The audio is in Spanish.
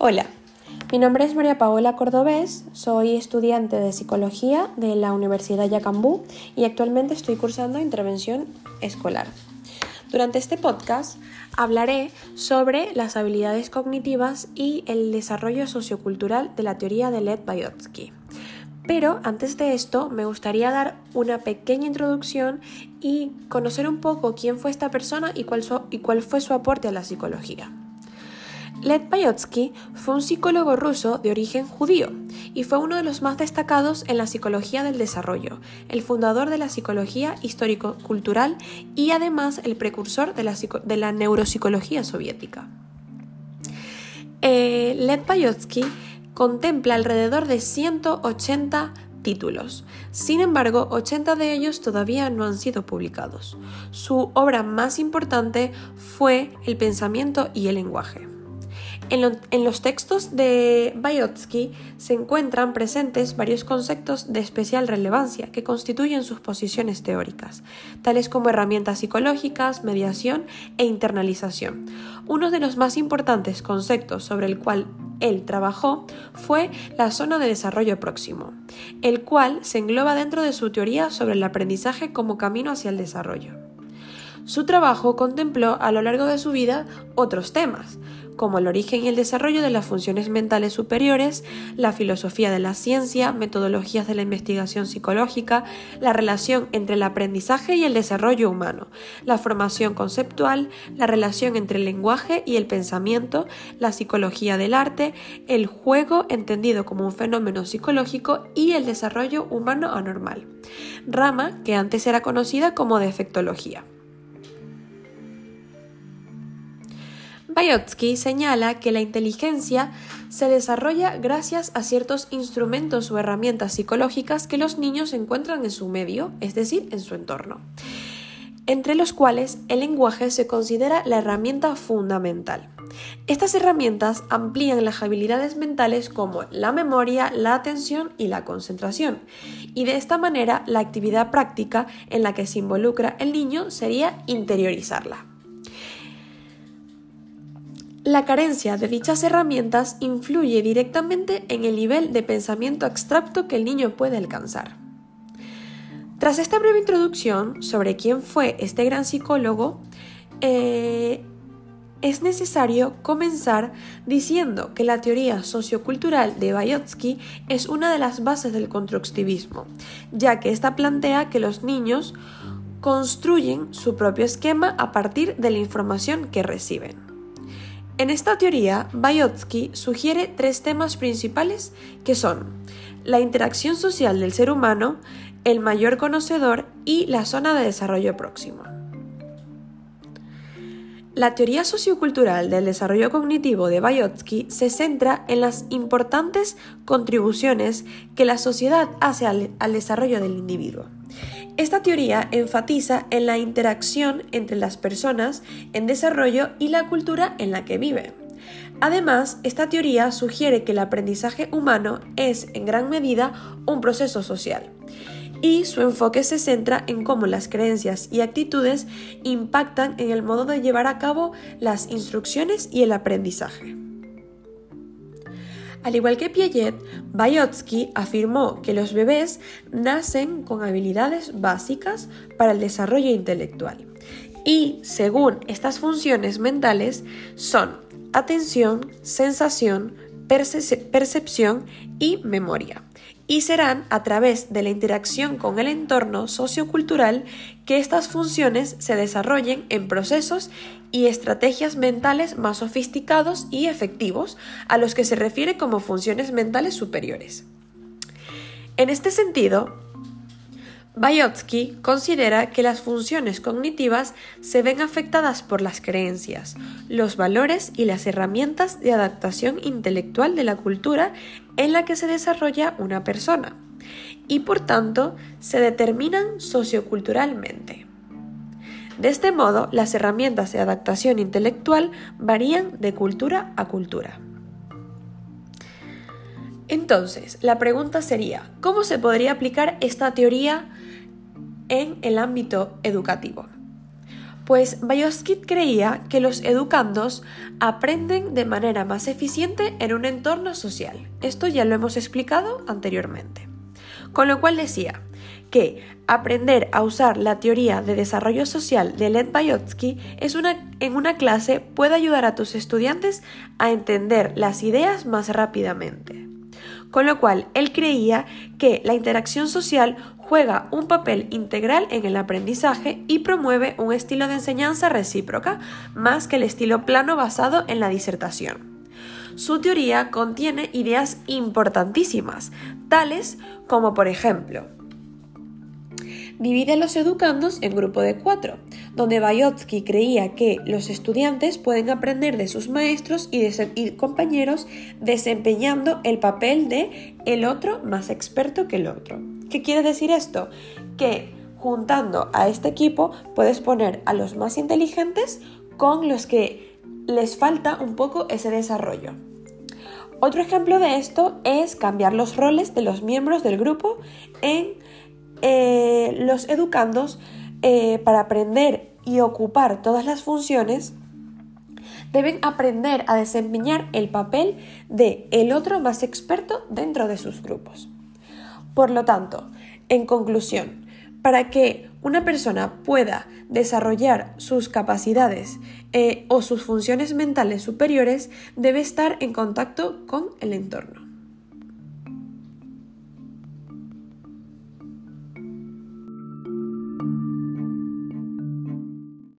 Hola, mi nombre es María Paola Cordobés, soy estudiante de psicología de la Universidad Yacambú y actualmente estoy cursando intervención escolar. Durante este podcast hablaré sobre las habilidades cognitivas y el desarrollo sociocultural de la teoría de Led Vygotsky. Pero antes de esto me gustaría dar una pequeña introducción y conocer un poco quién fue esta persona y cuál, y cuál fue su aporte a la psicología. Lev Vygotsky fue un psicólogo ruso de origen judío y fue uno de los más destacados en la psicología del desarrollo, el fundador de la psicología histórico-cultural y además el precursor de la, neuropsicología soviética. Eh, contempla alrededor de 180 títulos. Sin embargo, 80 de ellos todavía no han sido publicados. Su obra más importante fue El pensamiento y el lenguaje. En, los textos de Vygotsky se encuentran presentes varios conceptos de especial relevancia que constituyen sus posiciones teóricas, tales como herramientas psicológicas, mediación e internalización. Uno de los más importantes conceptos sobre el cual él trabajó fue la zona de desarrollo próximo, el cual se engloba dentro de su teoría sobre el aprendizaje como camino hacia el desarrollo. Su trabajo contempló a lo largo de su vida otros temas, como el origen y el desarrollo de las funciones mentales superiores, la filosofía de la ciencia, metodologías de la investigación psicológica, la relación entre el aprendizaje y el desarrollo humano, la formación conceptual, la relación entre el lenguaje y el pensamiento, la psicología del arte, el juego entendido como un fenómeno psicológico y el desarrollo humano anormal, rama que antes era conocida como defectología. Vygotsky señala que la inteligencia se desarrolla gracias a ciertos instrumentos o herramientas psicológicas que los niños encuentran en su medio, es decir, en su entorno, entre los cuales el lenguaje se considera la herramienta fundamental. Estas herramientas amplían las habilidades mentales como la memoria, la atención y la concentración, y de esta manera la actividad práctica en la que se involucra el niño sería interiorizarla. La carencia de dichas herramientas influye directamente en el nivel de pensamiento abstracto que el niño puede alcanzar. Tras esta breve introducción sobre quién fue este gran psicólogo, eh, es necesario comenzar diciendo que la teoría sociocultural de Vygotsky es una de las bases del constructivismo, ya que ésta plantea que los niños construyen su propio esquema a partir de la información que reciben. En esta teoría, Vygotsky sugiere tres temas principales que son la interacción social del ser humano, el mayor conocedor y la zona de desarrollo próximo. La teoría sociocultural del desarrollo cognitivo de Vygotsky se centra en las importantes contribuciones que la sociedad hace al, al desarrollo del individuo. Esta teoría enfatiza en la interacción entre las personas en desarrollo y la cultura en la que viven. Además, esta teoría sugiere que el aprendizaje humano es en gran medida un proceso social y su enfoque se centra en cómo las creencias y actitudes impactan en el modo de llevar a cabo las instrucciones y el aprendizaje. Al igual que Piaget, Vygotsky afirmó que los bebés nacen con habilidades básicas para el desarrollo intelectual. Y, según estas funciones mentales, son atención, sensación, percepción y memoria. Y serán a través de la interacción con el entorno sociocultural que estas funciones se desarrollen en procesos y estrategias mentales más sofisticados y efectivos a los que se refiere como funciones mentales superiores. En este sentido, Vygotsky considera que las funciones cognitivas se ven afectadas por las creencias, los valores y las herramientas de adaptación intelectual de la cultura en la que se desarrolla una persona, y por tanto se determinan socioculturalmente. De este modo, las herramientas de adaptación intelectual varían de cultura a cultura. Entonces, la pregunta sería, ¿cómo se podría aplicar esta teoría en el ámbito educativo. Pues Bayosky creía que los educandos aprenden de manera más eficiente en un entorno social. Esto ya lo hemos explicado anteriormente. Con lo cual decía que aprender a usar la teoría de desarrollo social de Led Bayotsky es una, en una clase puede ayudar a tus estudiantes a entender las ideas más rápidamente. Con lo cual, él creía que la interacción social juega un papel integral en el aprendizaje y promueve un estilo de enseñanza recíproca, más que el estilo plano basado en la disertación. Su teoría contiene ideas importantísimas, tales como por ejemplo, divide a los educandos en grupo de cuatro, donde Bayotsky creía que los estudiantes pueden aprender de sus maestros y, de compañeros desempeñando el papel de el otro más experto que el otro. ¿Qué quiere decir esto? Que juntando a este equipo puedes poner a los más inteligentes con los que les falta un poco ese desarrollo. Otro ejemplo de esto es cambiar los roles de los miembros del grupo en eh, los educandos eh, para aprender y ocupar todas las funciones deben aprender a desempeñar el papel de el otro más experto dentro de sus grupos. Por lo tanto, en conclusión, para que una persona pueda desarrollar sus capacidades eh, o sus funciones mentales superiores, debe estar en contacto con el entorno.